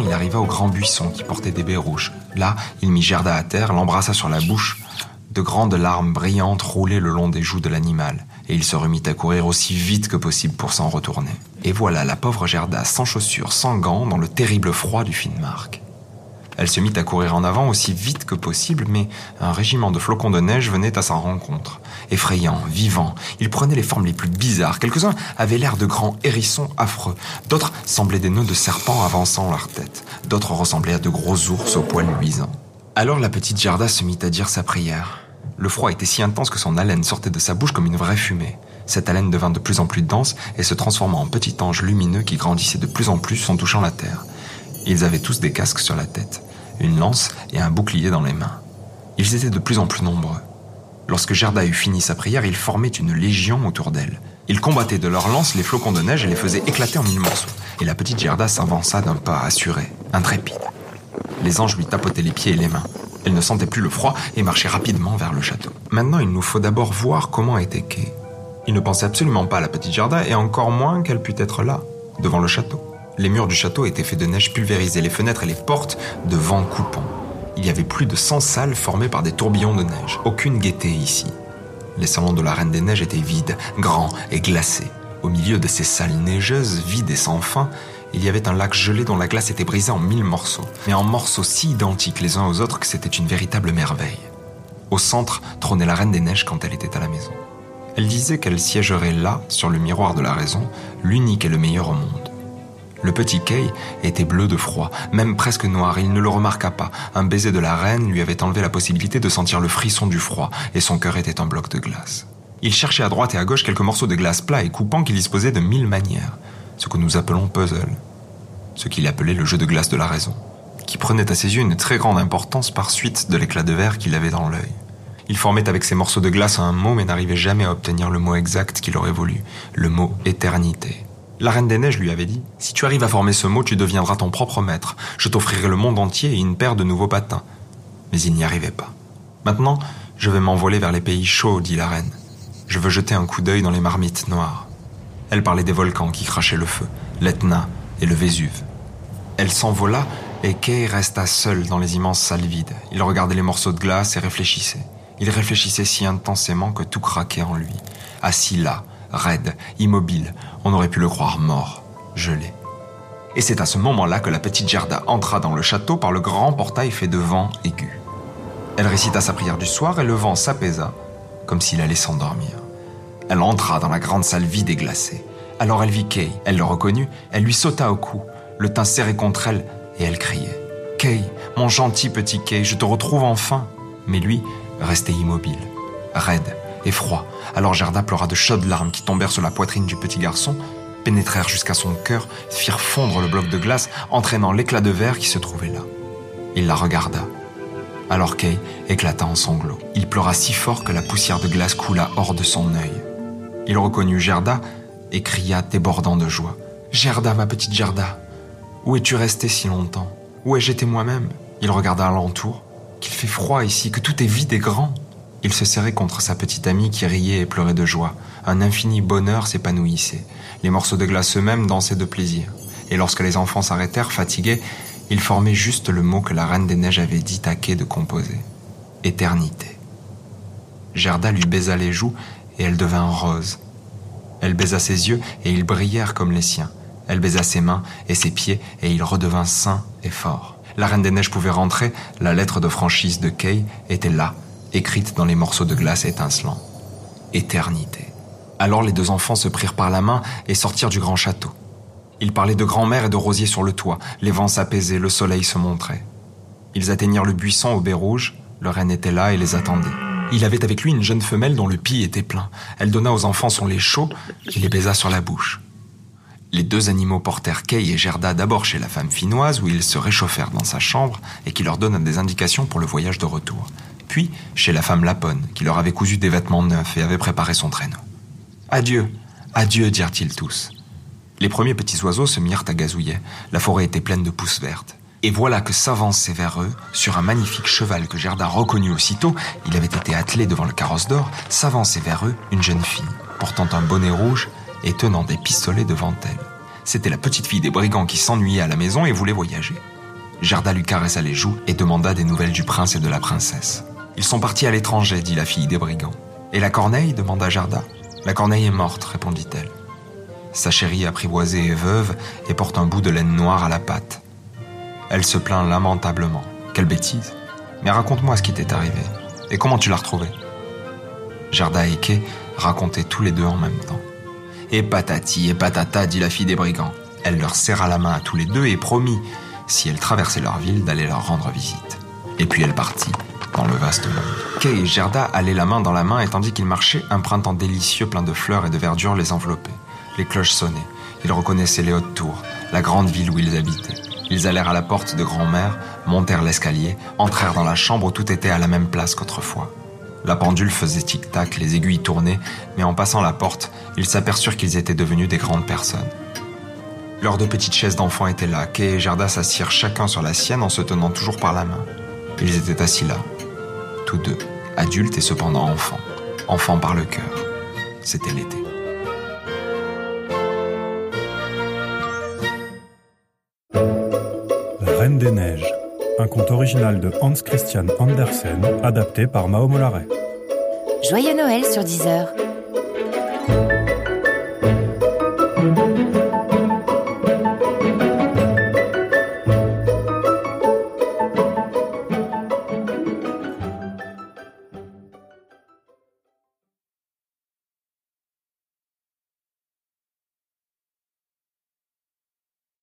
Il arriva au grand buisson qui portait des baies rouges. Là, il mit Gerda à terre, l'embrassa sur la bouche. De grandes larmes brillantes roulaient le long des joues de l'animal, et il se remit à courir aussi vite que possible pour s'en retourner. Et voilà la pauvre Gerda sans chaussures, sans gants, dans le terrible froid du Finnmark. Elle se mit à courir en avant aussi vite que possible, mais un régiment de flocons de neige venait à sa rencontre. Effrayant, vivant, ils prenaient les formes les plus bizarres. Quelques-uns avaient l'air de grands hérissons affreux. D'autres semblaient des nœuds de serpents avançant leur tête. D'autres ressemblaient à de gros ours aux poils luisants. Alors la petite Gerda se mit à dire sa prière. Le froid était si intense que son haleine sortait de sa bouche comme une vraie fumée. Cette haleine devint de plus en plus dense et se transforma en petit ange lumineux qui grandissait de plus en plus en touchant la terre. Ils avaient tous des casques sur la tête, une lance et un bouclier dans les mains. Ils étaient de plus en plus nombreux. Lorsque Gerda eut fini sa prière, ils formaient une légion autour d'elle. Ils combattaient de leurs lances les flocons de neige et les faisaient éclater en mille morceaux. Et la petite Gerda s'avança d'un pas assuré, intrépide. Les anges lui tapotaient les pieds et les mains. Elle ne sentait plus le froid et marchait rapidement vers le château. Maintenant, il nous faut d'abord voir comment était Kay. Il ne pensait absolument pas à la petite Gerda et encore moins qu'elle pût être là, devant le château. Les murs du château étaient faits de neige pulvérisée, les fenêtres et les portes de vent coupant. Il y avait plus de 100 salles formées par des tourbillons de neige. Aucune gaieté ici. Les salons de la Reine des Neiges étaient vides, grands et glacés. Au milieu de ces salles neigeuses, vides et sans fin, il y avait un lac gelé dont la glace était brisée en mille morceaux, mais en morceaux si identiques les uns aux autres que c'était une véritable merveille. Au centre trônait la Reine des Neiges quand elle était à la maison. Elle disait qu'elle siégerait là, sur le miroir de la raison, l'unique et le meilleur au monde. Le petit Kay était bleu de froid, même presque noir, il ne le remarqua pas. Un baiser de la reine lui avait enlevé la possibilité de sentir le frisson du froid, et son cœur était un bloc de glace. Il cherchait à droite et à gauche quelques morceaux de glace plats et coupants qu'il disposait de mille manières, ce que nous appelons puzzle, ce qu'il appelait le jeu de glace de la raison, qui prenait à ses yeux une très grande importance par suite de l'éclat de verre qu'il avait dans l'œil. Il formait avec ces morceaux de glace un mot mais n'arrivait jamais à obtenir le mot exact qu'il aurait voulu, le mot éternité. La Reine des Neiges lui avait dit Si tu arrives à former ce mot, tu deviendras ton propre maître. Je t'offrirai le monde entier et une paire de nouveaux patins. Mais il n'y arrivait pas. Maintenant, je vais m'envoler vers les pays chauds, dit la Reine. Je veux jeter un coup d'œil dans les marmites noires. Elle parlait des volcans qui crachaient le feu, l'Etna et le Vésuve. Elle s'envola et Kay resta seul dans les immenses salles vides. Il regardait les morceaux de glace et réfléchissait. Il réfléchissait si intensément que tout craquait en lui. Assis là, raide, immobile. On aurait pu le croire mort, gelé. Et c'est à ce moment-là que la petite Gerda entra dans le château par le grand portail fait de vent aigu. Elle récita sa prière du soir et le vent s'apaisa, comme s'il allait s'endormir. Elle entra dans la grande salle vide et glacée. Alors elle vit Kay, elle le reconnut, elle lui sauta au cou, le teint serré contre elle, et elle criait. Kay, mon gentil petit Kay, je te retrouve enfin. Mais lui restait immobile, raide, et froid. Alors Gerda pleura de chaudes larmes qui tombèrent sur la poitrine du petit garçon, pénétrèrent jusqu'à son cœur, firent fondre le bloc de glace, entraînant l'éclat de verre qui se trouvait là. Il la regarda. Alors Kay éclata en sanglots. Il pleura si fort que la poussière de glace coula hors de son œil. Il reconnut Gerda et cria débordant de joie. Gerda, ma petite Gerda, où es-tu restée si longtemps? Où ai-je été moi-même? Il regarda alentour. Qu'il fait froid ici, que tout est vide et grand. Il se serrait contre sa petite amie qui riait et pleurait de joie. Un infini bonheur s'épanouissait. Les morceaux de glace eux-mêmes dansaient de plaisir. Et lorsque les enfants s'arrêtèrent, fatigués, ils formaient juste le mot que la Reine des Neiges avait dit à Quai de composer. Éternité. Gerda lui baisa les joues et elle devint rose. Elle baisa ses yeux et ils brillèrent comme les siens. Elle baisa ses mains et ses pieds et il redevint sain et fort. La Reine des Neiges pouvait rentrer, la lettre de franchise de Kay était là, écrite dans les morceaux de glace étincelants. Éternité. Alors les deux enfants se prirent par la main et sortirent du grand château. Ils parlaient de grand-mère et de rosiers sur le toit. Les vents s'apaisaient, le soleil se montrait. Ils atteignirent le buisson au baies rouge. Le reine était là et les attendait. Il avait avec lui une jeune femelle dont le pis était plein. Elle donna aux enfants son lait chaud et les baisa sur la bouche. Les deux animaux portèrent Kay et Gerda d'abord chez la femme finnoise où ils se réchauffèrent dans sa chambre et qui leur donna des indications pour le voyage de retour puis chez la femme Lapone, qui leur avait cousu des vêtements neufs et avait préparé son traîneau. Adieu, adieu, dirent-ils tous. Les premiers petits oiseaux se mirent à gazouiller. La forêt était pleine de pousses vertes. Et voilà que s'avançait vers eux, sur un magnifique cheval que Gerda reconnut aussitôt, il avait été attelé devant le carrosse d'or, s'avançait vers eux une jeune fille, portant un bonnet rouge et tenant des pistolets devant elle. C'était la petite fille des brigands qui s'ennuyait à la maison et voulait voyager. Gerda lui caressa les joues et demanda des nouvelles du prince et de la princesse. Ils sont partis à l'étranger, dit la fille des brigands. Et la corneille demanda Gerda. La corneille est morte, répondit-elle. Sa chérie apprivoisée est veuve et porte un bout de laine noire à la patte. Elle se plaint lamentablement. Quelle bêtise. Mais raconte-moi ce qui t'est arrivé. Et comment tu l'as retrouvée Gerda et Kay racontaient tous les deux en même temps. Et patati et patata, dit la fille des brigands. Elle leur serra la main à tous les deux et promit, si elle traversait leur ville, d'aller leur rendre visite. Et puis elle partit dans le vaste monde. Kay et Gerda allaient la main dans la main et tandis qu'ils marchaient, un printemps délicieux plein de fleurs et de verdure les enveloppait. Les cloches sonnaient. Ils reconnaissaient les hautes tours, la grande ville où ils habitaient. Ils allèrent à la porte de grand-mère, montèrent l'escalier, entrèrent dans la chambre où tout était à la même place qu'autrefois. La pendule faisait tic-tac, les aiguilles tournaient, mais en passant la porte, ils s'aperçurent qu'ils étaient devenus des grandes personnes. Leurs deux petites chaises d'enfants étaient là. Kay et Gerda s'assirent chacun sur la sienne en se tenant toujours par la main. Ils étaient assis là, tous deux, adultes et cependant enfants, enfants par le cœur. C'était l'été. La Reine des Neiges, un conte original de Hans Christian Andersen, adapté par Mao Mollaret. Joyeux Noël sur Deezer.